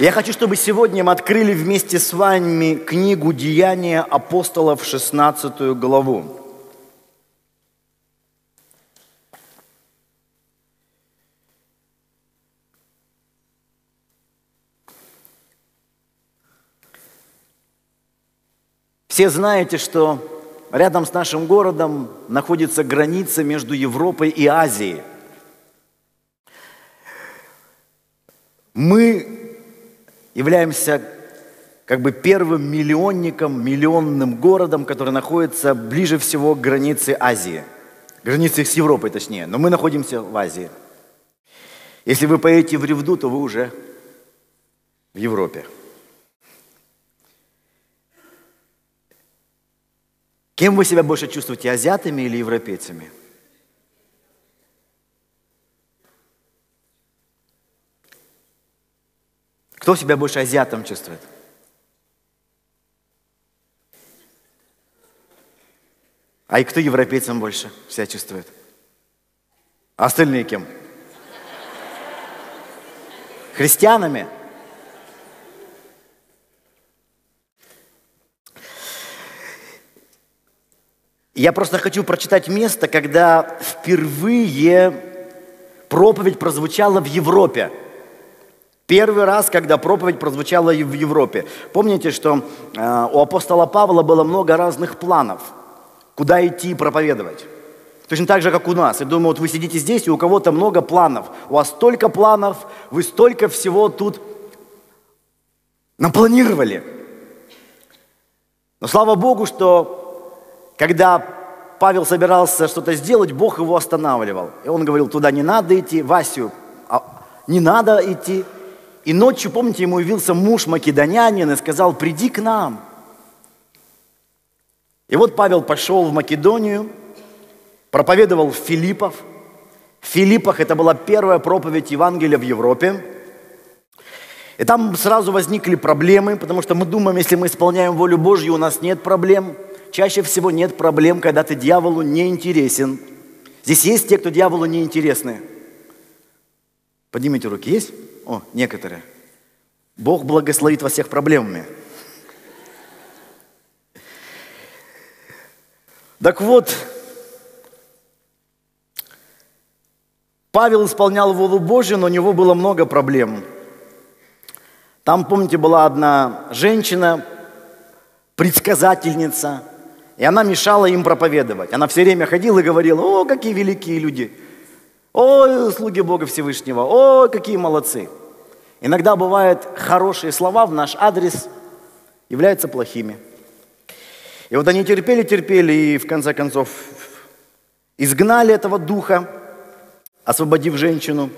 Я хочу, чтобы сегодня мы открыли вместе с вами книгу «Деяния апостолов» 16 главу. Все знаете, что рядом с нашим городом находится граница между Европой и Азией. Мы являемся как бы первым миллионником, миллионным городом, который находится ближе всего к границе Азии. Границе с Европой, точнее. Но мы находимся в Азии. Если вы поедете в Ревду, то вы уже в Европе. Кем вы себя больше чувствуете, азиатами или европейцами? Кто себя больше азиатом чувствует? А и кто европейцам больше себя чувствует? А остальные кем? Христианами? Я просто хочу прочитать место, когда впервые проповедь прозвучала в Европе. Первый раз, когда проповедь прозвучала в Европе. Помните, что э, у апостола Павла было много разных планов, куда идти проповедовать. Точно так же, как у нас. Я думаю, вот вы сидите здесь, и у кого-то много планов. У вас столько планов, вы столько всего тут напланировали. Но слава Богу, что когда Павел собирался что-то сделать, Бог его останавливал. И он говорил, туда не надо идти, Васю, а, не надо идти. И ночью, помните, ему явился муж македонянин и сказал, приди к нам. И вот Павел пошел в Македонию, проповедовал в Филиппов. В Филиппах это была первая проповедь Евангелия в Европе. И там сразу возникли проблемы, потому что мы думаем, если мы исполняем волю Божью, у нас нет проблем – чаще всего нет проблем, когда ты дьяволу не интересен. Здесь есть те, кто дьяволу не интересны. Поднимите руки. Есть? О, некоторые. Бог благословит вас всех проблемами. Так вот, Павел исполнял волю Божью, но у него было много проблем. Там, помните, была одна женщина, предсказательница, и она мешала им проповедовать. Она все время ходила и говорила, о, какие великие люди, о, слуги Бога Всевышнего, о, какие молодцы. Иногда бывают хорошие слова в наш адрес являются плохими. И вот они терпели, терпели, и в конце концов изгнали этого духа, освободив женщину.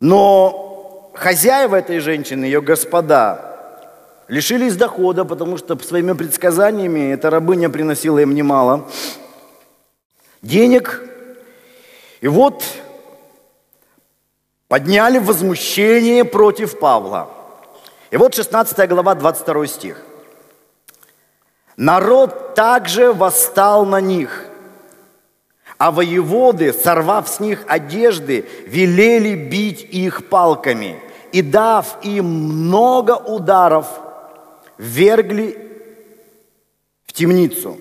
Но хозяева этой женщины, ее господа, лишились дохода, потому что своими предсказаниями эта рабыня приносила им немало денег. И вот подняли возмущение против Павла. И вот 16 глава, 22 стих. Народ также восстал на них, а воеводы, сорвав с них одежды, велели бить их палками, и дав им много ударов – ввергли в темницу,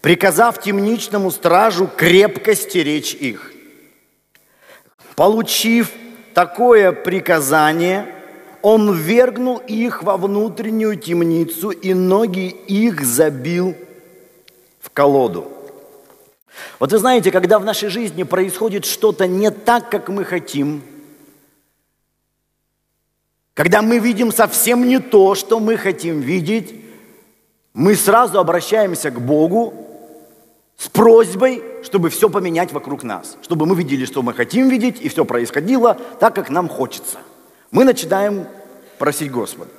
приказав темничному стражу крепко стеречь их. Получив такое приказание, он ввергнул их во внутреннюю темницу и ноги их забил в колоду. Вот вы знаете, когда в нашей жизни происходит что-то не так, как мы хотим – когда мы видим совсем не то, что мы хотим видеть, мы сразу обращаемся к Богу с просьбой, чтобы все поменять вокруг нас, чтобы мы видели, что мы хотим видеть, и все происходило так, как нам хочется. Мы начинаем просить Господа.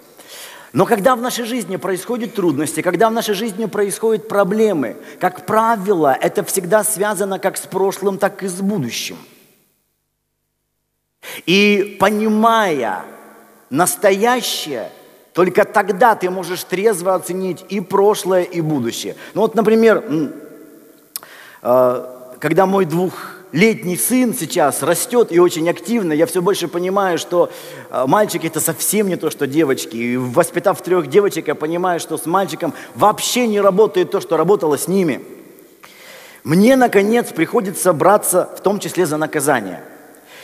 Но когда в нашей жизни происходят трудности, когда в нашей жизни происходят проблемы, как правило, это всегда связано как с прошлым, так и с будущим. И понимая, настоящее, только тогда ты можешь трезво оценить и прошлое, и будущее. Ну вот, например, когда мой двух, летний сын сейчас растет и очень активно, я все больше понимаю, что э, мальчики это совсем не то, что девочки. И воспитав трех девочек, я понимаю, что с мальчиком вообще не работает то, что работало с ними. Мне, наконец, приходится браться в том числе за наказание.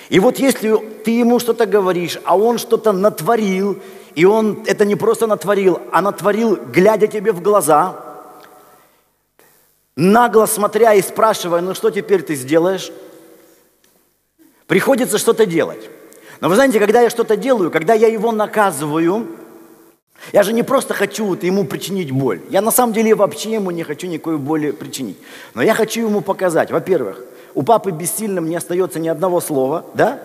И вот если ты ему что-то говоришь, а он что-то натворил, и он это не просто натворил, а натворил, глядя тебе в глаза – нагло смотря и спрашивая, ну что теперь ты сделаешь? Приходится что-то делать. Но вы знаете, когда я что-то делаю, когда я его наказываю, я же не просто хочу вот ему причинить боль. Я на самом деле вообще ему не хочу никакой боли причинить. Но я хочу ему показать, во-первых, у папы бессильным не остается ни одного слова, да?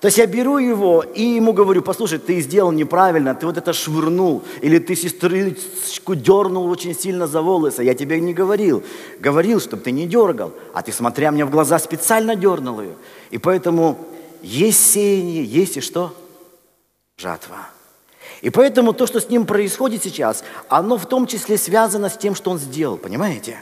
То есть я беру его и ему говорю, послушай, ты сделал неправильно, ты вот это швырнул, или ты сестричку дернул очень сильно за волосы. Я тебе не говорил. Говорил, чтобы ты не дергал, а ты, смотря мне в глаза, специально дернул ее. И поэтому есть сеяние, есть и что? Жатва. И поэтому то, что с ним происходит сейчас, оно в том числе связано с тем, что он сделал, понимаете?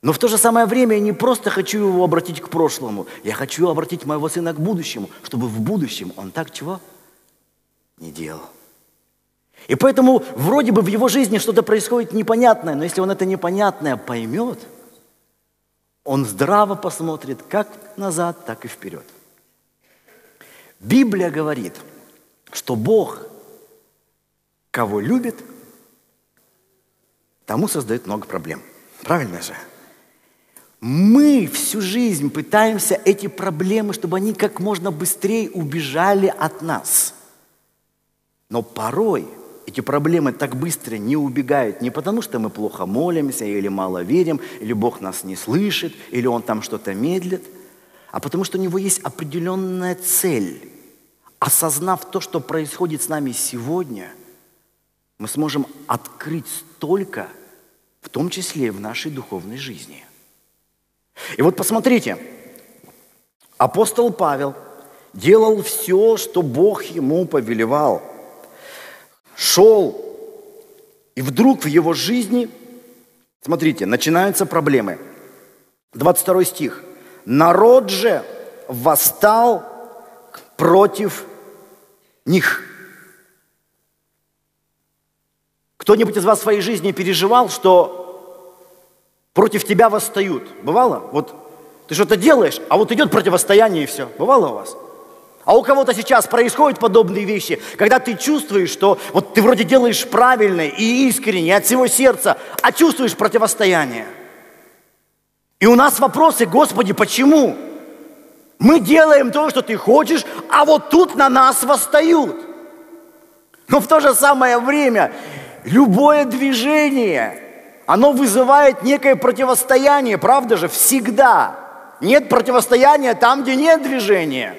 Но в то же самое время я не просто хочу его обратить к прошлому, я хочу обратить моего сына к будущему, чтобы в будущем он так чего не делал. И поэтому вроде бы в его жизни что-то происходит непонятное, но если он это непонятное поймет, он здраво посмотрит как назад, так и вперед. Библия говорит, что Бог, кого любит, тому создает много проблем. Правильно же? Мы всю жизнь пытаемся эти проблемы, чтобы они как можно быстрее убежали от нас. Но порой эти проблемы так быстро не убегают не потому, что мы плохо молимся или мало верим, или Бог нас не слышит, или Он там что-то медлит, а потому что у Него есть определенная цель. Осознав то, что происходит с нами сегодня, мы сможем открыть столько, в том числе в нашей духовной жизни. И вот посмотрите, апостол Павел делал все, что Бог ему повелевал. Шел, и вдруг в его жизни, смотрите, начинаются проблемы. 22 стих. «Народ же восстал против них». Кто-нибудь из вас в своей жизни переживал, что против тебя восстают. Бывало? Вот ты что-то делаешь, а вот идет противостояние и все. Бывало у вас? А у кого-то сейчас происходят подобные вещи, когда ты чувствуешь, что вот ты вроде делаешь правильно и искренне, от всего сердца, а чувствуешь противостояние. И у нас вопросы, Господи, почему? Мы делаем то, что ты хочешь, а вот тут на нас восстают. Но в то же самое время любое движение – оно вызывает некое противостояние, правда же, всегда. Нет противостояния там, где нет движения.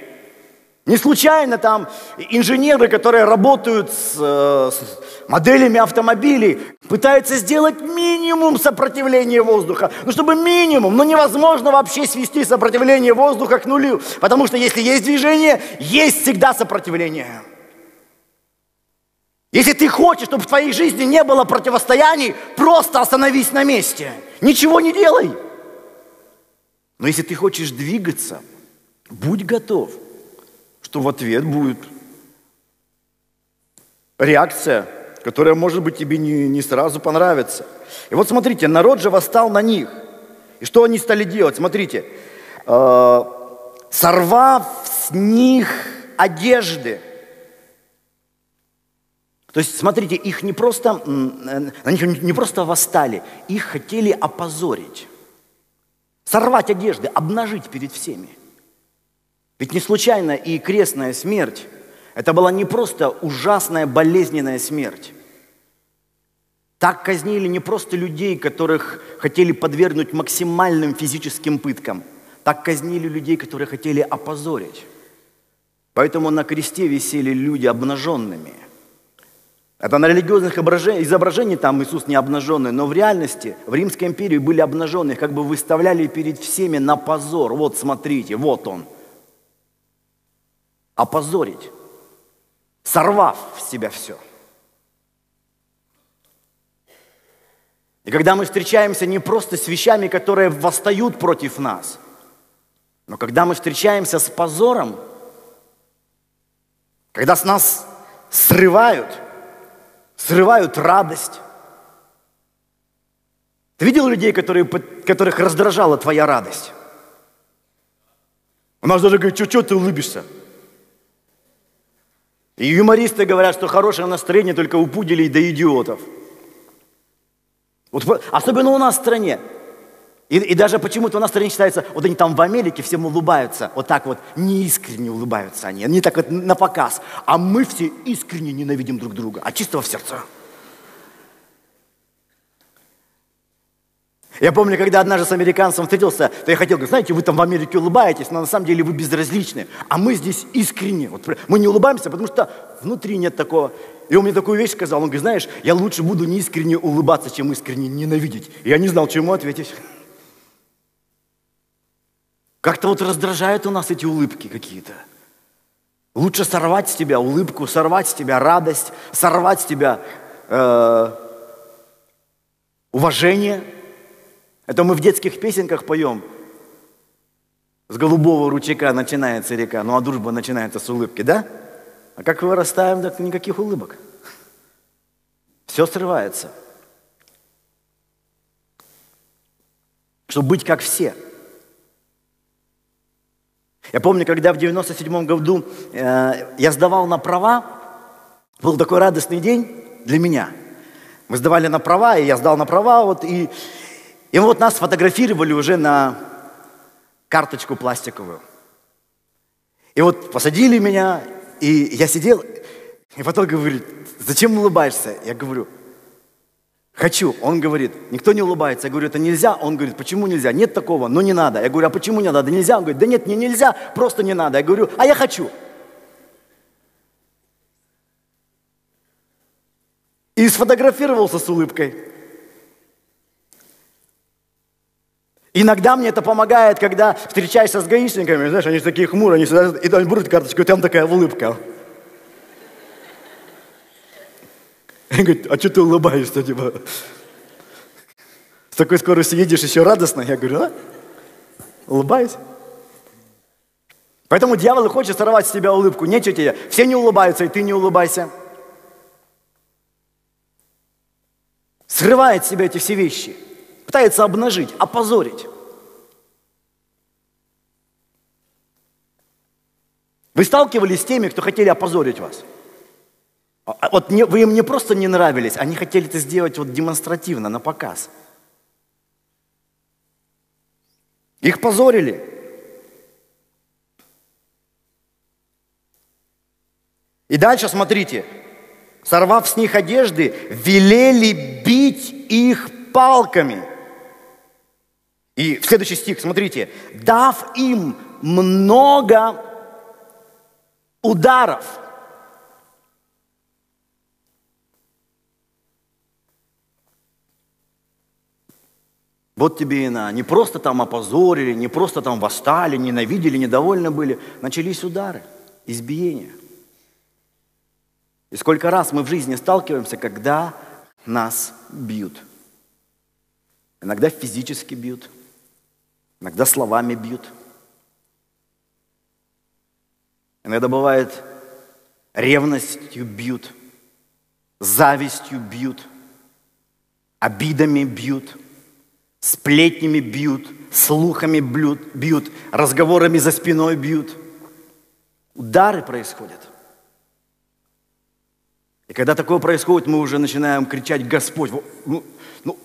Не случайно там инженеры, которые работают с, э, с моделями автомобилей, пытаются сделать минимум сопротивления воздуха. Ну, чтобы минимум, но невозможно вообще свести сопротивление воздуха к нулю. Потому что если есть движение, есть всегда сопротивление. Если ты хочешь, чтобы в твоей жизни не было противостояний, просто остановись на месте. Ничего не делай. Но если ты хочешь двигаться, будь готов, что в ответ будет реакция, которая, может быть, тебе не, не сразу понравится. И вот смотрите, народ же восстал на них. И что они стали делать? Смотрите, э, сорвав с них одежды – то есть, смотрите, их не просто, на них не просто восстали, их хотели опозорить. Сорвать одежды, обнажить перед всеми. Ведь не случайно и крестная смерть, это была не просто ужасная болезненная смерть. Так казнили не просто людей, которых хотели подвергнуть максимальным физическим пыткам. Так казнили людей, которые хотели опозорить. Поэтому на кресте висели люди обнаженными – это на религиозных изображениях там Иисус не обнаженный, но в реальности в Римской империи были обнаженные, как бы выставляли перед всеми на позор. Вот смотрите, вот он. Опозорить, сорвав в себя все. И когда мы встречаемся не просто с вещами, которые восстают против нас, но когда мы встречаемся с позором, когда с нас срывают, срывают радость. Ты видел людей, которые, которых раздражала твоя радость? У нас даже говорит, что, ты улыбишься? И юмористы говорят, что хорошее настроение только у пуделей да идиотов. Вот, особенно у нас в стране. И, и даже почему-то у нас в стране считается, вот они там в Америке всем улыбаются, вот так вот неискренне улыбаются они, они так вот на показ. А мы все искренне ненавидим друг друга, а чистого в сердце. Я помню, когда однажды с американцем встретился, то я хотел говорить, знаете, вы там в Америке улыбаетесь, но на самом деле вы безразличны. А мы здесь искренне. Вот мы не улыбаемся, потому что внутри нет такого. И он мне такую вещь сказал. Он говорит, знаешь, я лучше буду не искренне улыбаться, чем искренне ненавидеть. И я не знал, чему ответить. Как-то вот раздражают у нас эти улыбки какие-то. Лучше сорвать с тебя улыбку, сорвать с тебя радость, сорвать с тебя э, уважение – это мы в детских песенках поем. С голубого ручейка начинается река, ну а дружба начинается с улыбки, да? А как вырастаем, так никаких улыбок. Все срывается. Чтобы быть как все. Я помню, когда в 97 году э, я сдавал на права, был такой радостный день для меня. Мы сдавали на права, и я сдал на права, вот, и и вот нас фотографировали уже на карточку пластиковую. И вот посадили меня, и я сидел, и потом говорит, зачем улыбаешься? Я говорю, хочу. Он говорит, никто не улыбается. Я говорю, это нельзя. Он говорит, почему нельзя? Нет такого, но не надо. Я говорю, а почему не надо? Нельзя. Он говорит, да нет, мне нельзя, просто не надо. Я говорю, а я хочу. И сфотографировался с улыбкой. Иногда мне это помогает, когда встречаешься с гаишниками, знаешь, они такие хмурые, они сюда, и они берут карточку, и там такая улыбка. И говорит, а что ты улыбаешься, типа? С такой скоростью едешь еще радостно. Я говорю, а? Улыбаюсь. Поэтому дьявол хочет сорвать с тебя улыбку. Нечего тебе. Все не улыбаются, и ты не улыбайся. Срывает с себя эти все вещи – пытается обнажить, опозорить. Вы сталкивались с теми, кто хотели опозорить вас? А, вот не, вы им не просто не нравились, они хотели это сделать вот демонстративно, на показ. Их позорили. И дальше смотрите. Сорвав с них одежды, велели бить их палками. И в следующий стих, смотрите, дав им много ударов. Вот тебе и на. Не просто там опозорили, не просто там восстали, ненавидели, недовольны были. Начались удары, избиения. И сколько раз мы в жизни сталкиваемся, когда нас бьют. Иногда физически бьют – Иногда словами бьют. Иногда бывает ревностью бьют, завистью бьют, обидами бьют, сплетнями бьют, слухами бьют, бьют, разговорами за спиной бьют. Удары происходят. И когда такое происходит, мы уже начинаем кричать, Господь, ну, ну,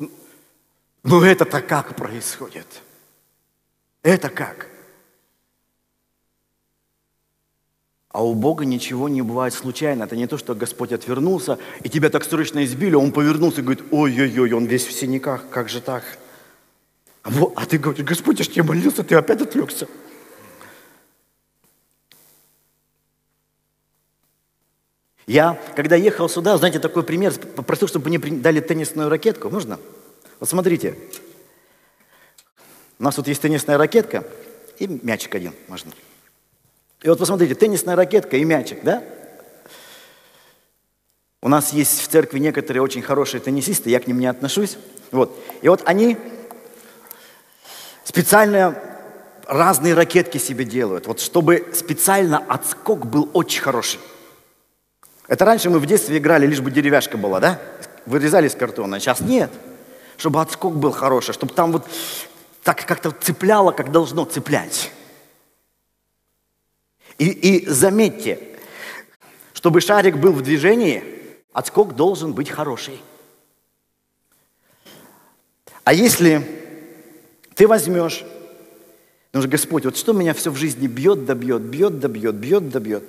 ну это-то как происходит? Это как? А у Бога ничего не бывает случайно. Это не то, что Господь отвернулся, и тебя так срочно избили, а он повернулся и говорит, ой-ой-ой, он весь в синяках, как же так? А, а ты говоришь, Господь, я ж тебе молился, ты опять отвлекся. Я, когда ехал сюда, знаете, такой пример, попросил, чтобы мне дали теннисную ракетку, можно? Вот смотрите, у нас тут есть теннисная ракетка и мячик один можно. И вот посмотрите, теннисная ракетка и мячик, да? У нас есть в церкви некоторые очень хорошие теннисисты, я к ним не отношусь. Вот. И вот они специально разные ракетки себе делают, вот чтобы специально отскок был очень хороший. Это раньше мы в детстве играли, лишь бы деревяшка была, да? Вырезали из картона, а сейчас нет. Чтобы отскок был хороший, чтобы там вот так как-то цепляло, как должно цеплять. И, и заметьте, чтобы шарик был в движении, отскок должен быть хороший. А если ты возьмешь Потому что, Господь, вот что меня все в жизни бьет да бьет, бьет да бьет, бьет да бьет.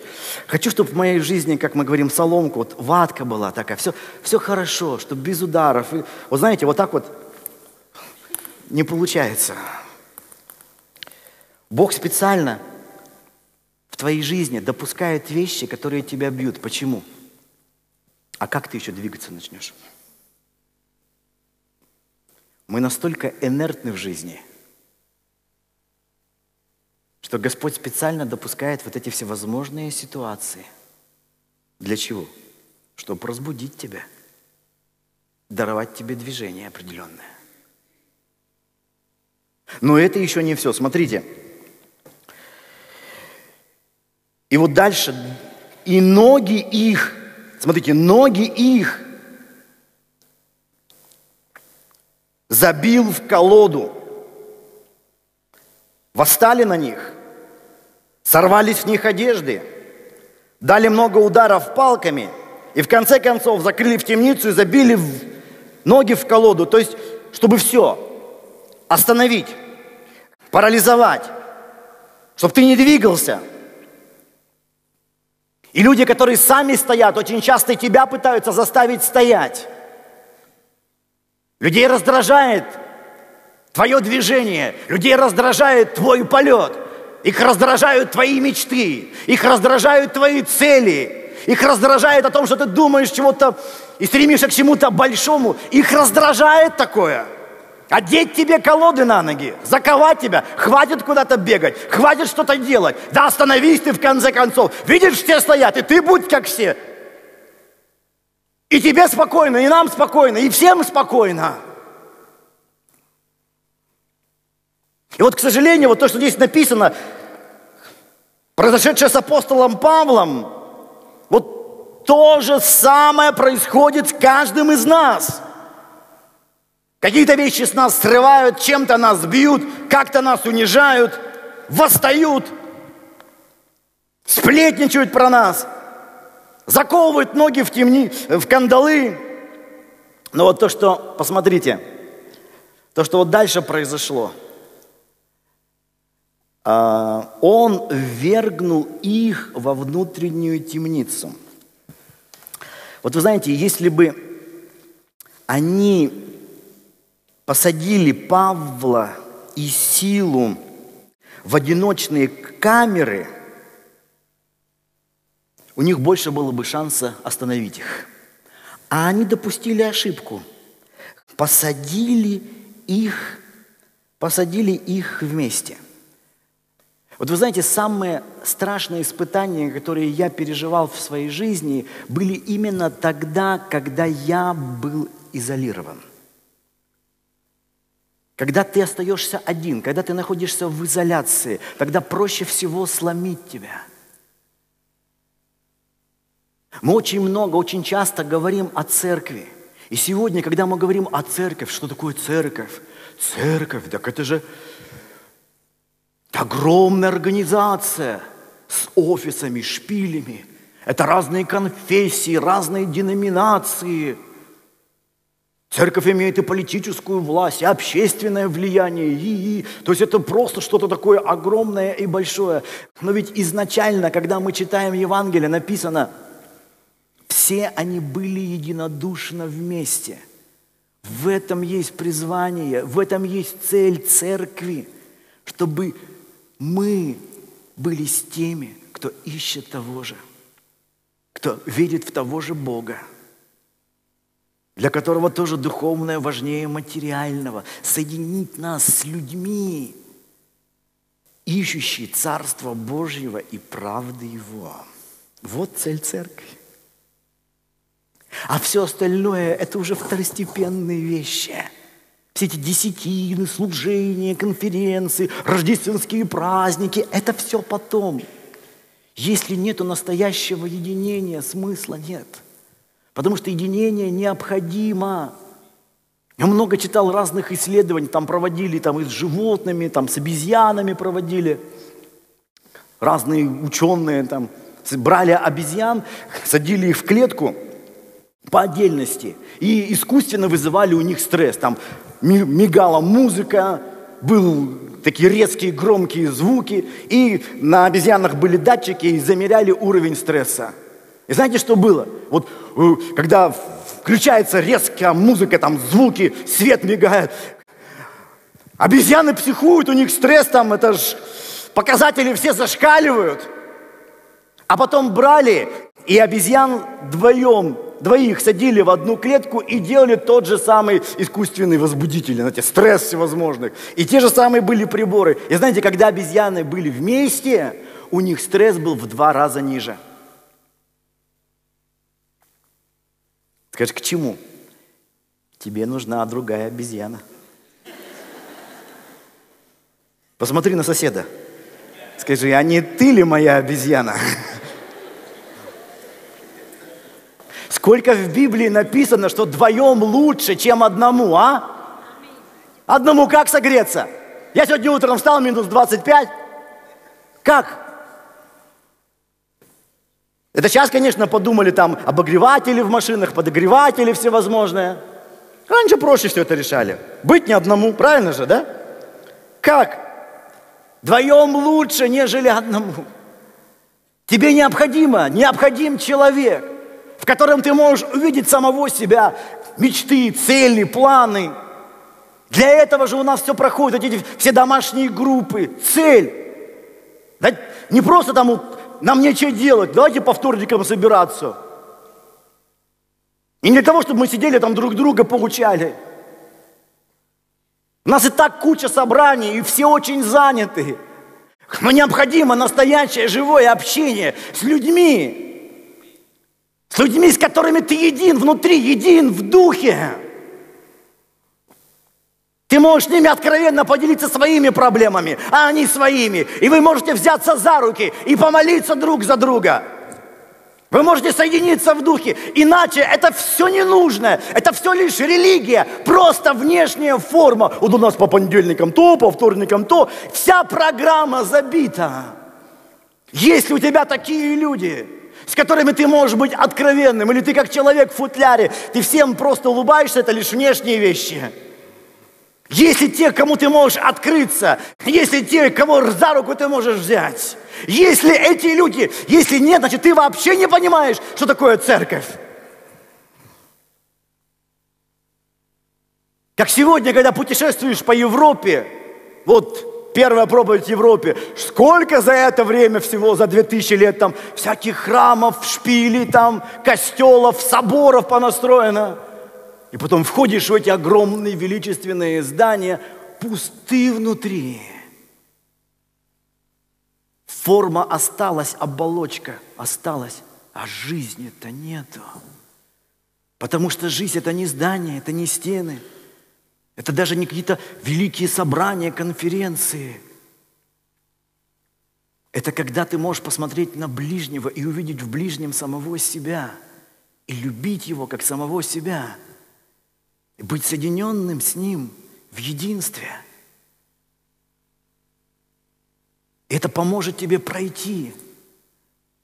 Хочу, чтобы в моей жизни, как мы говорим, соломка, вот ватка была такая, все, все хорошо, чтобы без ударов. И, вот знаете, вот так вот не получается. Бог специально в твоей жизни допускает вещи, которые тебя бьют. Почему? А как ты еще двигаться начнешь? Мы настолько инертны в жизни – что Господь специально допускает вот эти всевозможные ситуации. Для чего? Чтобы разбудить тебя, даровать тебе движение определенное. Но это еще не все. Смотрите. И вот дальше. И ноги их, смотрите, ноги их забил в колоду. Восстали на них. Сорвались в них одежды, дали много ударов палками и в конце концов закрыли в темницу и забили ноги в колоду. То есть, чтобы все остановить, парализовать, чтобы ты не двигался. И люди, которые сами стоят, очень часто тебя пытаются заставить стоять. Людей раздражает твое движение, людей раздражает твой полет – их раздражают твои мечты, их раздражают твои цели, их раздражает о том, что ты думаешь чего-то и стремишься к чему-то большому. Их раздражает такое. Одеть тебе колоды на ноги, заковать тебя, хватит куда-то бегать, хватит что-то делать. Да остановись ты в конце концов. Видишь, все стоят, и ты будь как все. И тебе спокойно, и нам спокойно, и всем спокойно. И вот, к сожалению, вот то, что здесь написано, произошедшее с апостолом Павлом, вот то же самое происходит с каждым из нас. Какие-то вещи с нас срывают, чем-то нас бьют, как-то нас унижают, восстают, сплетничают про нас, заковывают ноги в, темни, в кандалы. Но вот то, что, посмотрите, то, что вот дальше произошло – а, он ввергнул их во внутреннюю темницу. Вот вы знаете, если бы они посадили Павла и Силу в одиночные камеры, у них больше было бы шанса остановить их. А они допустили ошибку. Посадили их, посадили их вместе. Вот вы знаете, самые страшные испытания, которые я переживал в своей жизни, были именно тогда, когда я был изолирован. Когда ты остаешься один, когда ты находишься в изоляции, тогда проще всего сломить тебя. Мы очень много, очень часто говорим о церкви. И сегодня, когда мы говорим о церкви, что такое церковь? Церковь, так это же огромная организация с офисами, шпилями. Это разные конфессии, разные деноминации. Церковь имеет и политическую власть, и общественное влияние. И, и. То есть это просто что-то такое огромное и большое. Но ведь изначально, когда мы читаем Евангелие, написано, все они были единодушно вместе. В этом есть призвание, в этом есть цель церкви, чтобы мы были с теми, кто ищет того же, кто верит в того же Бога, для которого тоже духовное важнее материального, соединить нас с людьми, ищущие Царство Божьего и правды Его. Вот цель церкви. А все остальное – это уже второстепенные вещи – Все эти десятины, служения, конференции, рождественские праздники – это все потом. Если нет настоящего единения, смысла нет. Потому что единение необходимо. Я много читал разных исследований, там проводили там, и с животными, там, с обезьянами проводили. Разные ученые там, брали обезьян, садили их в клетку по отдельности и искусственно вызывали у них стресс. Там мигала музыка, был такие резкие громкие звуки, и на обезьянах были датчики и замеряли уровень стресса. И знаете, что было? Вот э, когда включается резкая музыка, там звуки, свет мигает, обезьяны психуют, у них стресс там, это ж показатели все зашкаливают. А потом брали и обезьян вдвоем двоих садили в одну клетку и делали тот же самый искусственный возбудитель, знаете, стресс всевозможных. И те же самые были приборы. И знаете, когда обезьяны были вместе, у них стресс был в два раза ниже. Скажешь, к чему? Тебе нужна другая обезьяна. Посмотри на соседа. Скажи, а не ты ли моя обезьяна? Сколько в Библии написано, что вдвоем лучше, чем одному, а? Одному как согреться? Я сегодня утром встал, минус 25. Как? Это сейчас, конечно, подумали там обогреватели в машинах, подогреватели всевозможные. Раньше проще все это решали. Быть не одному, правильно же, да? Как? Вдвоем лучше, нежели одному. Тебе необходимо, необходим человек в котором ты можешь увидеть самого себя, мечты, цели, планы. Для этого же у нас все проходит, эти все домашние группы, цель. Да не просто там нам нечего делать, давайте по вторникам собираться. И не для того, чтобы мы сидели там друг друга получали. У нас и так куча собраний, и все очень заняты. Но необходимо настоящее живое общение с людьми, с людьми, с которыми ты един внутри, един в духе. Ты можешь с ними откровенно поделиться своими проблемами, а они своими. И вы можете взяться за руки и помолиться друг за друга. Вы можете соединиться в духе. Иначе это все не нужно. Это все лишь религия. Просто внешняя форма. Вот у нас по понедельникам то, по вторникам то. Вся программа забита. Если у тебя такие люди, с которыми ты можешь быть откровенным, или ты как человек в футляре, ты всем просто улыбаешься, это лишь внешние вещи. Если те, кому ты можешь открыться, если те, кого за руку ты можешь взять, если эти люди, если нет, значит ты вообще не понимаешь, что такое церковь. Как сегодня, когда путешествуешь по Европе, вот первая проповедь в Европе. Сколько за это время всего, за 2000 лет там всяких храмов, шпилей там, костелов, соборов понастроено. И потом входишь в эти огромные величественные здания, пусты внутри. Форма осталась, оболочка осталась, а жизни-то нету. Потому что жизнь это не здание, это не стены – это даже не какие-то великие собрания, конференции. Это когда ты можешь посмотреть на ближнего и увидеть в ближнем самого себя. И любить его как самого себя. И быть соединенным с ним в единстве. Это поможет тебе пройти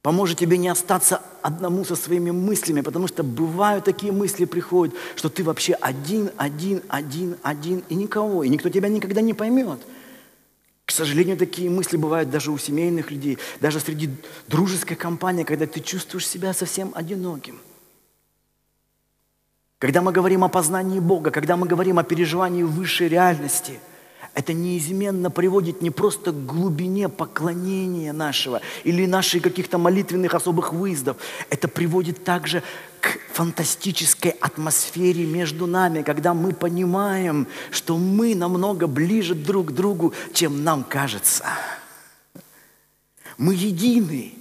Поможет тебе не остаться одному со своими мыслями, потому что бывают такие мысли приходят, что ты вообще один, один, один, один, и никого, и никто тебя никогда не поймет. К сожалению, такие мысли бывают даже у семейных людей, даже среди дружеской компании, когда ты чувствуешь себя совсем одиноким. Когда мы говорим о познании Бога, когда мы говорим о переживании высшей реальности – это неизменно приводит не просто к глубине поклонения нашего или наших каких-то молитвенных особых выездов. Это приводит также к фантастической атмосфере между нами, когда мы понимаем, что мы намного ближе друг к другу, чем нам кажется. Мы едины.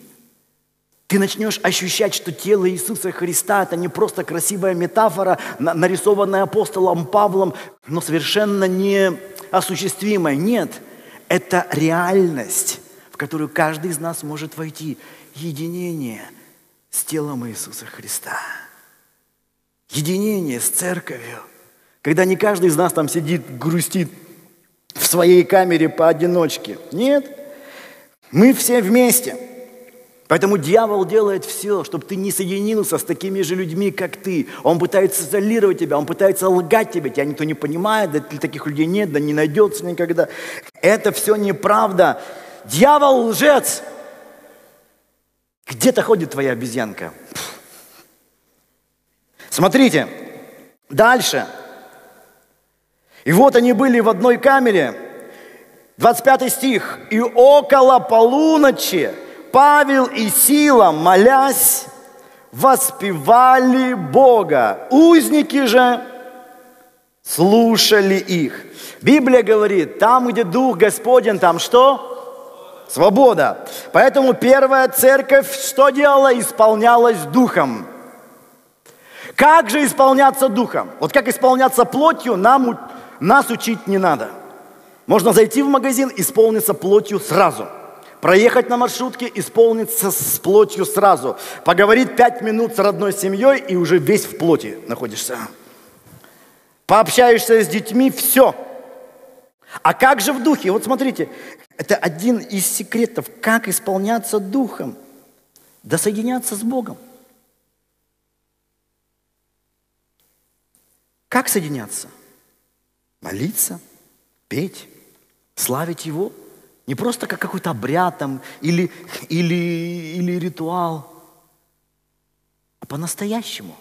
Ты начнешь ощущать, что тело Иисуса Христа – это не просто красивая метафора, нарисованная апостолом Павлом, но совершенно неосуществимая. Нет, это реальность, в которую каждый из нас может войти. Единение с телом Иисуса Христа. Единение с церковью. Когда не каждый из нас там сидит, грустит в своей камере поодиночке. Нет, мы все вместе – Поэтому дьявол делает все, чтобы ты не соединился с такими же людьми, как ты. Он пытается изолировать тебя, он пытается лгать тебе. Тебя никто не понимает, да таких людей нет, да не найдется никогда. Это все неправда. Дьявол лжец. Где-то ходит твоя обезьянка. Смотрите, дальше. И вот они были в одной камере. 25 стих. И около полуночи Павел и Сила, молясь, воспевали Бога. Узники же слушали их. Библия говорит, там, где Дух Господень, там что? Свобода. Поэтому первая церковь что делала? Исполнялась Духом. Как же исполняться Духом? Вот как исполняться плотью, нам, нас учить не надо. Можно зайти в магазин, исполниться плотью сразу – проехать на маршрутке, исполниться с плотью сразу, поговорить пять минут с родной семьей и уже весь в плоти находишься. Пообщаешься с детьми, все. А как же в духе? Вот смотрите, это один из секретов, как исполняться духом. Да соединяться с Богом. Как соединяться? Молиться, петь, славить Его – не просто как какой-то обряд там, или, или, или ритуал, а по-настоящему.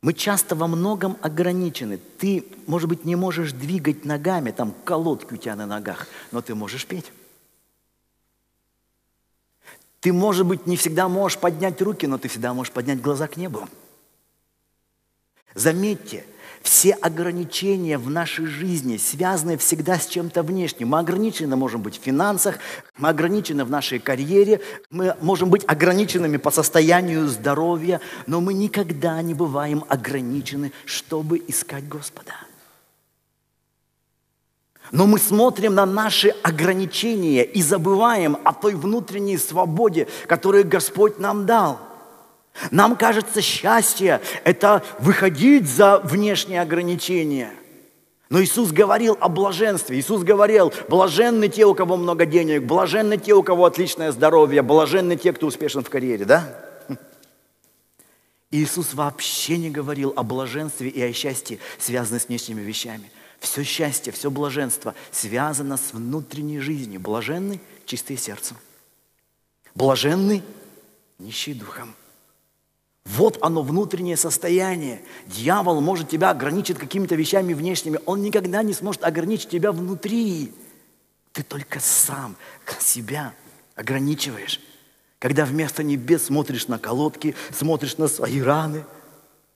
Мы часто во многом ограничены. Ты, может быть, не можешь двигать ногами, там колодки у тебя на ногах, но ты можешь петь. Ты, может быть, не всегда можешь поднять руки, но ты всегда можешь поднять глаза к небу. Заметьте – все ограничения в нашей жизни связаны всегда с чем-то внешним. Мы ограничены можем быть в финансах, мы ограничены в нашей карьере, мы можем быть ограниченными по состоянию здоровья, но мы никогда не бываем ограничены, чтобы искать Господа. Но мы смотрим на наши ограничения и забываем о той внутренней свободе, которую Господь нам дал – нам кажется, счастье – это выходить за внешние ограничения. Но Иисус говорил о блаженстве. Иисус говорил, блаженны те, у кого много денег, блаженны те, у кого отличное здоровье, блаженны те, кто успешен в карьере, да? Иисус вообще не говорил о блаженстве и о счастье, связанном с внешними вещами. Все счастье, все блаженство связано с внутренней жизнью. Блаженный, чистые сердцем. Блаженный, нищий духом. Вот оно, внутреннее состояние. Дьявол может тебя ограничить какими-то вещами внешними. Он никогда не сможет ограничить тебя внутри. Ты только сам себя ограничиваешь. Когда вместо небес смотришь на колодки, смотришь на свои раны.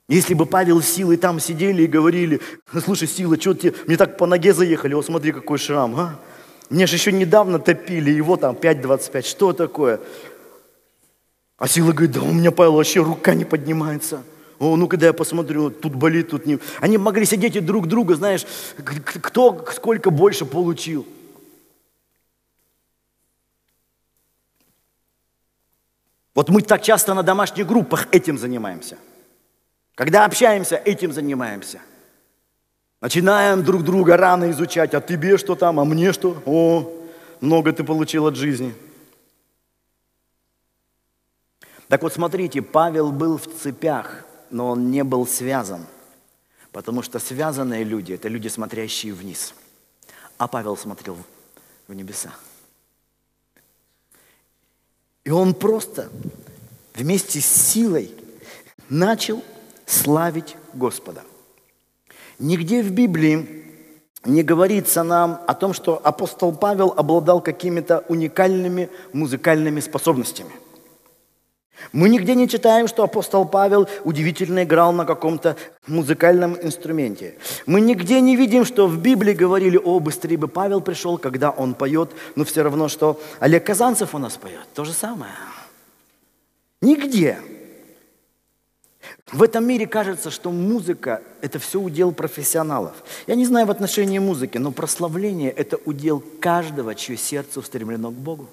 Если бы Павел с Силой там сидели и говорили, слушай, Сила, что тебе, мне так по ноге заехали, вот смотри, какой шрам, а? Мне же еще недавно топили, его там 5,25, что такое? А Сила говорит, да у меня, Павел, вообще рука не поднимается. О, ну когда я посмотрю, тут болит, тут не... Они могли сидеть и друг друга, знаешь, кто сколько больше получил. Вот мы так часто на домашних группах этим занимаемся. Когда общаемся, этим занимаемся. Начинаем друг друга рано изучать, а тебе что там, а мне что? О, много ты получил от жизни. Так вот, смотрите, Павел был в цепях, но он не был связан. Потому что связанные люди – это люди, смотрящие вниз. А Павел смотрел в небеса. И он просто вместе с силой начал славить Господа. Нигде в Библии не говорится нам о том, что апостол Павел обладал какими-то уникальными музыкальными способностями – Мы нигде не читаем, что апостол Павел удивительно играл на каком-то музыкальном инструменте. Мы нигде не видим, что в Библии говорили, о, быстрее бы Павел пришел, когда он поет, но все равно, что Олег Казанцев у нас поет. То же самое. Нигде. В этом мире кажется, что музыка – это все удел профессионалов. Я не знаю в отношении музыки, но прославление – это удел каждого, чье сердце устремлено к Богу.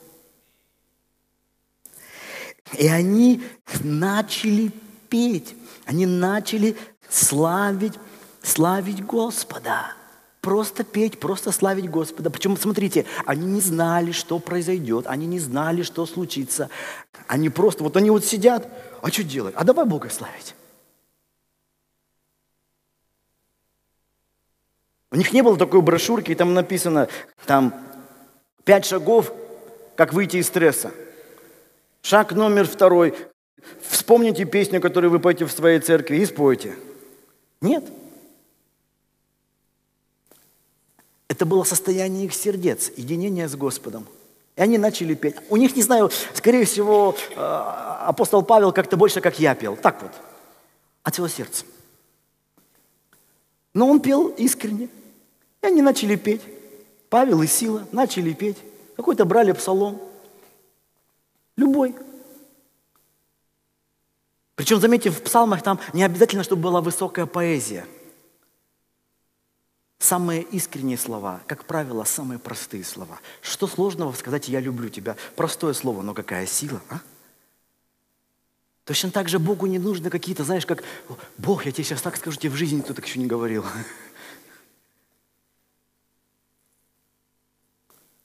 И они начали петь, они начали славить, славить Господа. Просто петь, просто славить Господа. Причем, смотрите, они не знали, что произойдет, они не знали, что случится. Они просто, вот они вот сидят, а что делать? А давай Бога славить. У них не было такой брошюрки, и там написано, там, пять шагов, как выйти из стресса. Шаг номер второй. Вспомните песню, которую вы поете в своей церкви, и спойте. Нет. Это было состояние их сердец, единение с Господом. И они начали петь. У них, не знаю, скорее всего, э, апостол Павел как-то больше, как я пел. Так вот, от всего сердца. Но он пел искренне. И они начали петь. Павел и Сила начали петь. Какой-то брали псалом. Любой. Причем, заметьте, в псалмах там не обязательно, чтобы была высокая поэзия. Самые искренние слова, как правило, самые простые слова. Что сложного сказать «я люблю тебя»? Простое слово, но какая сила, а? Точно так же Богу не нужно какие-то, знаешь, как «Бог, я тебе сейчас так скажу, тебе в жизни кто так еще не говорил».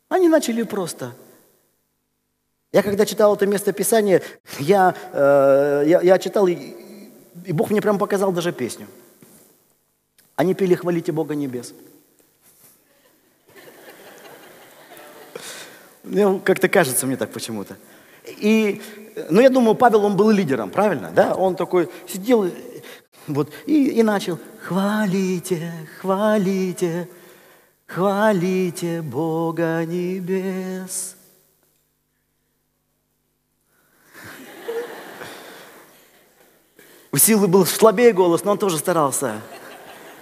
Они начали просто я когда читал это место Писания, я, э, я, я читал, и, и Бог мне прям показал даже песню. Они пели «Хвалите Бога небес». Ну, как-то кажется мне так почему-то. И, ну, я думаю, Павел, он был лидером, правильно? Да? Он такой сидел вот, и, и начал «Хвалите, хвалите, хвалите Бога небес». У Силы был слабее голос, но он тоже старался.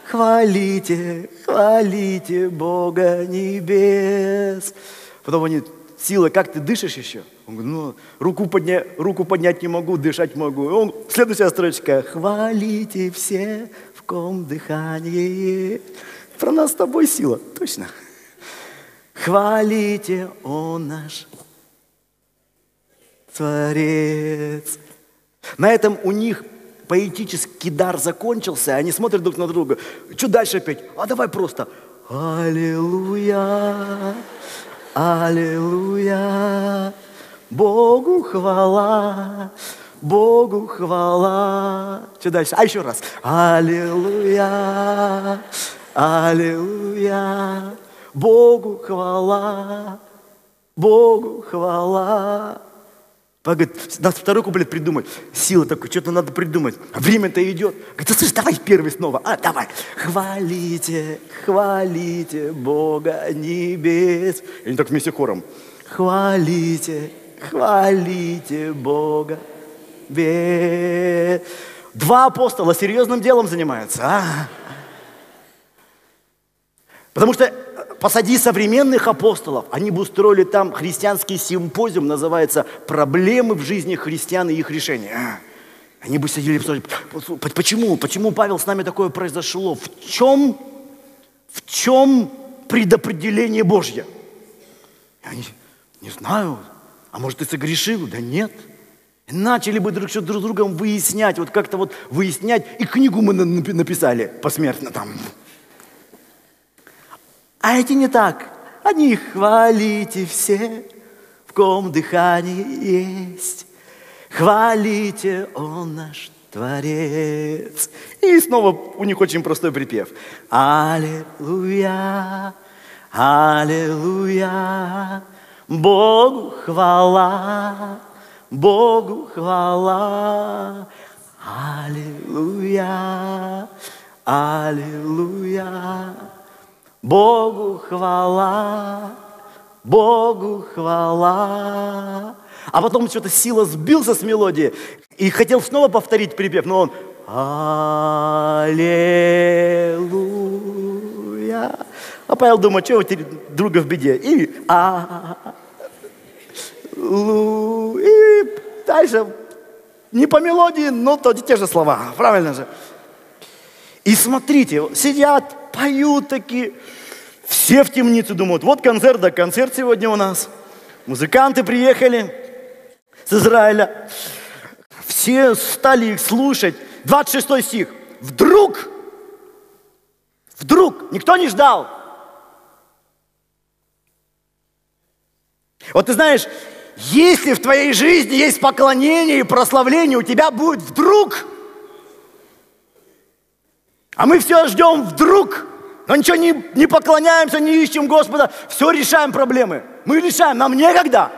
Хвалите, хвалите Бога небес. Потом они, Сила, как ты дышишь еще? Он говорит, ну, руку, подня... руку поднять не могу, дышать могу. И он, следующая строчка. Хвалите все, в ком дыхание. Про нас с тобой сила, точно. Хвалите, он наш Творец. На этом у них поэтический дар закончился, они смотрят друг на друга. Что дальше опять? А давай просто. Аллилуйя, Аллилуйя, Богу хвала, Богу хвала. Что дальше? А еще раз. Аллилуйя, Аллилуйя, Богу хвала, Богу хвала. Говорит, надо второй куплет придумать. Сила такой, что-то надо придумать. А время-то идет. Говорит, да слышь, давай первый снова. А, давай. Хвалите, хвалите Бога небес. И они так вместе хором. Хвалите, хвалите Бога небес. Два апостола серьезным делом занимаются. А? Потому что посади современных апостолов, они бы устроили там христианский симпозиум, называется «Проблемы в жизни христиан и их решения». А, они бы сидели почему, почему, Павел, с нами такое произошло? В чем, в чем предопределение Божье? они, не знаю, а может, ты согрешил? Да нет. Начали бы друг с другом выяснять, вот как-то вот выяснять, и книгу мы написали посмертно там. А эти не так. Они хвалите все, в ком дыхание есть. Хвалите, Он наш Творец. И снова у них очень простой припев. Аллилуйя, Аллилуйя, Богу хвала, Богу хвала. Аллилуйя, Аллилуйя. Богу хвала, Богу хвала. А потом что-то сила сбился с мелодии и хотел снова повторить припев, но он Аллилуйя. А Павел думает, что у друга в беде? И а И дальше не по мелодии, но то те же слова. Правильно же? И смотрите, сидят, поют такие. Все в темнице думают, вот концерт, да концерт сегодня у нас. Музыканты приехали с Израиля. Все стали их слушать. 26 стих. Вдруг, вдруг, никто не ждал. Вот ты знаешь, если в твоей жизни есть поклонение и прославление, у тебя будет вдруг. А мы все ждем вдруг. Но ничего не, не поклоняемся, не ищем Господа. Все решаем проблемы. Мы решаем, нам некогда.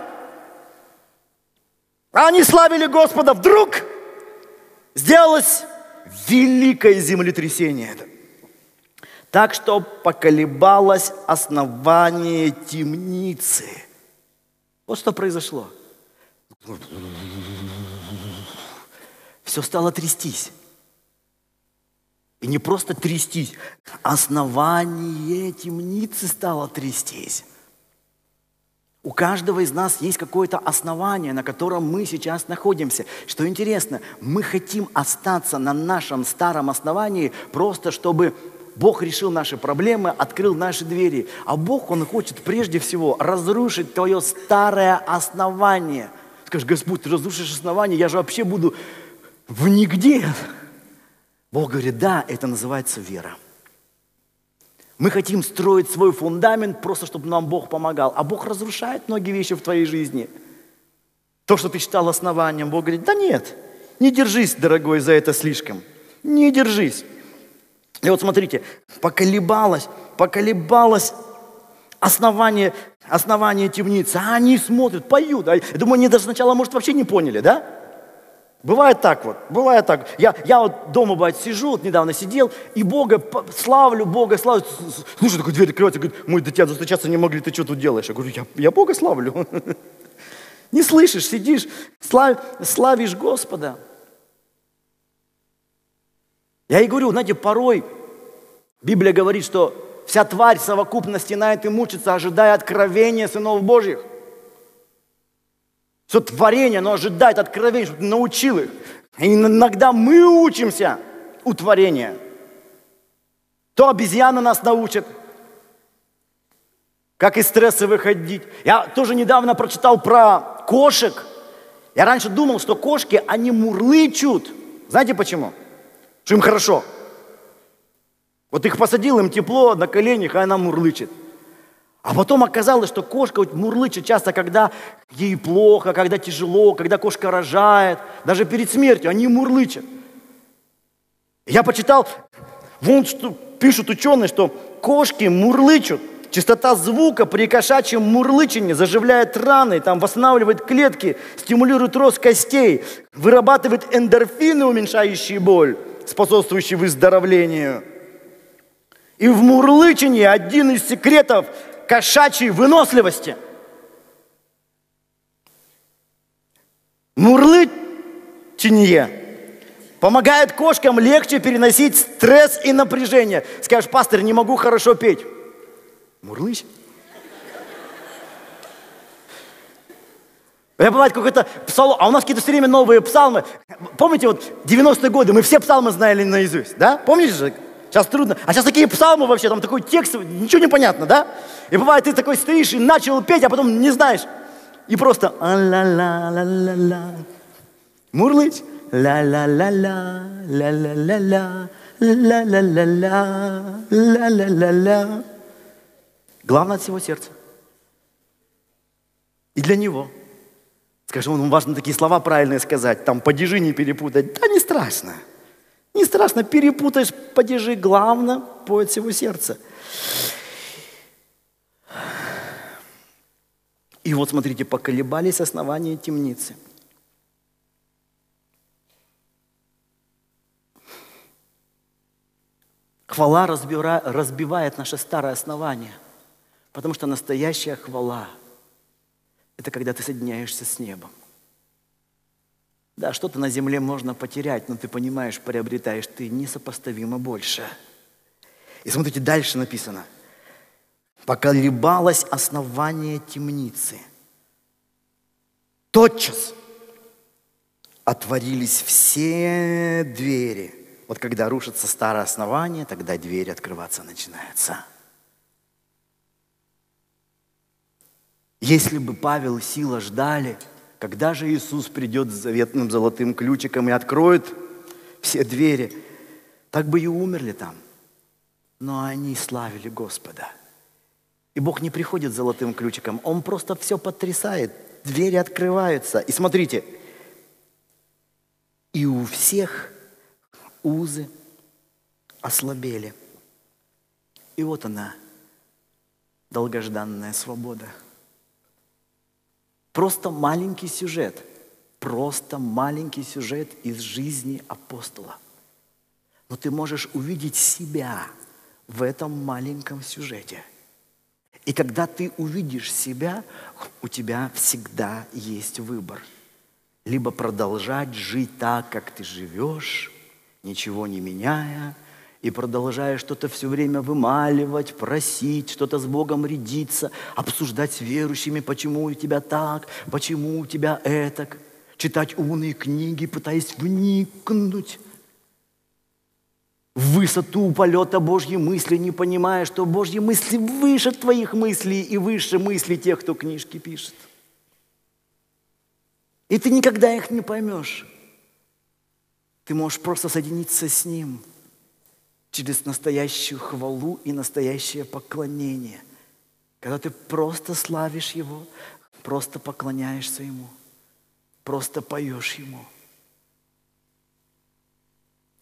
Они славили Господа. Вдруг сделалось великое землетрясение. Так что поколебалось основание темницы. Вот что произошло. Все стало трястись. И не просто трястись, основание темницы стало трястись. У каждого из нас есть какое-то основание, на котором мы сейчас находимся. Что интересно, мы хотим остаться на нашем старом основании, просто чтобы Бог решил наши проблемы, открыл наши двери. А Бог, Он хочет прежде всего разрушить твое старое основание. Скажешь, Господь, ты разрушишь основание, я же вообще буду в нигде. Бог говорит, да, это называется вера. Мы хотим строить свой фундамент просто, чтобы нам Бог помогал. А Бог разрушает многие вещи в твоей жизни. То, что ты считал основанием, Бог говорит, да нет, не держись, дорогой, за это слишком. Не держись. И вот смотрите, поколебалось, поколебалось основание, основание темницы. А они смотрят, поют. А, я думаю, они даже сначала, может, вообще не поняли, да? Бывает так вот, бывает так. Я, я вот дома, бывает, сижу, вот недавно сидел, и Бога славлю, Бога славлю. Слушай, такой дверь открывается, говорит, мы до тебя достучаться не могли, ты что тут делаешь? Я говорю, я, я Бога славлю. Не слышишь, сидишь, слав, славишь Господа. Я и говорю, знаете, порой Библия говорит, что вся тварь совокупно стенает и мучится, ожидая откровения сынов Божьих. Все творение, оно ожидает откровения, чтобы ты научил их. И иногда мы учимся у творения. То обезьяна нас научит, как из стресса выходить. Я тоже недавно прочитал про кошек. Я раньше думал, что кошки, они мурлычут. Знаете почему? Что им хорошо. Вот их посадил, им тепло на коленях, а она мурлычет. А потом оказалось, что кошка мурлычет часто, когда ей плохо, когда тяжело, когда кошка рожает, даже перед смертью они мурлычат. Я почитал, вон что пишут ученые, что кошки мурлычут. Частота звука при кошачьем мурлычении заживляет раны, там восстанавливает клетки, стимулирует рост костей, вырабатывает эндорфины, уменьшающие боль, способствующие выздоровлению. И в мурлычении один из секретов кошачьей выносливости. Мурлычение помогает кошкам легче переносить стресс и напряжение. Скажешь, пастор, не могу хорошо петь. Мурлыч. Я бывает какой-то псалом, а у нас какие-то все время новые псалмы. Помните, вот 90-е годы мы все псалмы знали наизусть, да? Помните же? Сейчас трудно. А сейчас такие псалмы вообще, там такой текст, ничего не понятно, да? И бывает, ты такой стоишь и начал петь, а потом не знаешь. И просто а-ла-ла-ла-ла-ла. Мурлыть. Ла-ла-ла-ла, ла-ла-ла-ла, ла-ла-ла-ла, ла-ла-ла-ла. Главное от всего сердца. И для него. Скажи, он важно такие слова правильные сказать, там падежи не перепутать. Да не страшно. Не страшно, перепутаешь падежи, главное, поет всего сердца. И вот смотрите, поколебались основания темницы. Хвала разбивает наше старое основание, потому что настоящая хвала – это когда ты соединяешься с небом – Да, что-то на земле можно потерять, но ты понимаешь, приобретаешь ты несопоставимо больше. И смотрите, дальше написано. Поколебалось основание темницы. Тотчас отворились все двери. Вот когда рушится старое основание, тогда двери открываться начинаются. Если бы Павел и Сила ждали, когда же Иисус придет с заветным золотым ключиком и откроет все двери, так бы и умерли там. Но они славили Господа. И Бог не приходит с золотым ключиком, Он просто все потрясает, двери открываются. И смотрите, и у всех узы ослабели. И вот она, долгожданная свобода. Просто маленький сюжет, просто маленький сюжет из жизни апостола. Но ты можешь увидеть себя в этом маленьком сюжете. И когда ты увидишь себя, у тебя всегда есть выбор – либо продолжать жить так, как ты живешь, ничего не меняя, и продолжая что-то все время вымаливать, просить, что-то с Богом рядиться, обсуждать с верующими, почему у тебя так, почему у тебя это, читать умные книги, пытаясь вникнуть в высоту полета Божьей мысли, не понимая, что Божьи мысли выше твоих мыслей и выше мыслей тех, кто книжки пишет – и ты никогда их не поймешь. Ты можешь просто соединиться с Ним через настоящую хвалу и настоящее поклонение. Когда ты просто славишь Его, просто поклоняешься Ему, просто поешь Ему.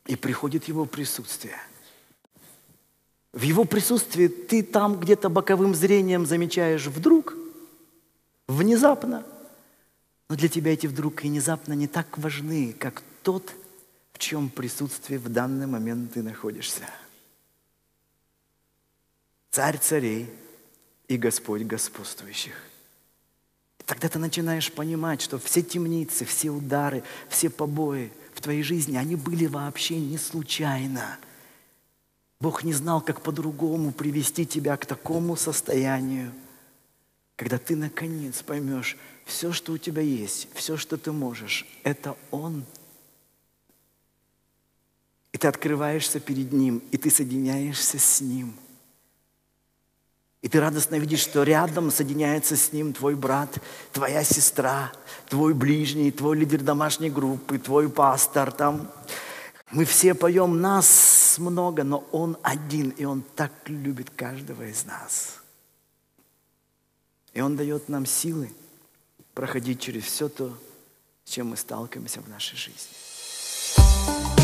И приходит Его присутствие. В Его присутствии ты там где-то боковым зрением замечаешь вдруг, внезапно – но для тебя эти вдруг и внезапно не так важны, как тот, чем присутствии в данный момент ты находишься. Царь царей и Господь господствующих. И тогда ты начинаешь понимать, что все темницы, все удары, все побои в твоей жизни, они были вообще не случайно. Бог не знал, как по-другому привести тебя к такому состоянию, когда ты наконец поймешь, все, что у тебя есть, все, что ты можешь, это Он. И ты открываешься перед Ним, и ты соединяешься с Ним. И ты радостно видишь, что рядом соединяется с Ним твой брат, твоя сестра, твой ближний, твой лидер домашней группы, твой пастор. Там мы все поем, нас много, но Он один, и Он так любит каждого из нас. И Он дает нам силы – проходить через все то, с чем мы сталкиваемся в нашей жизни.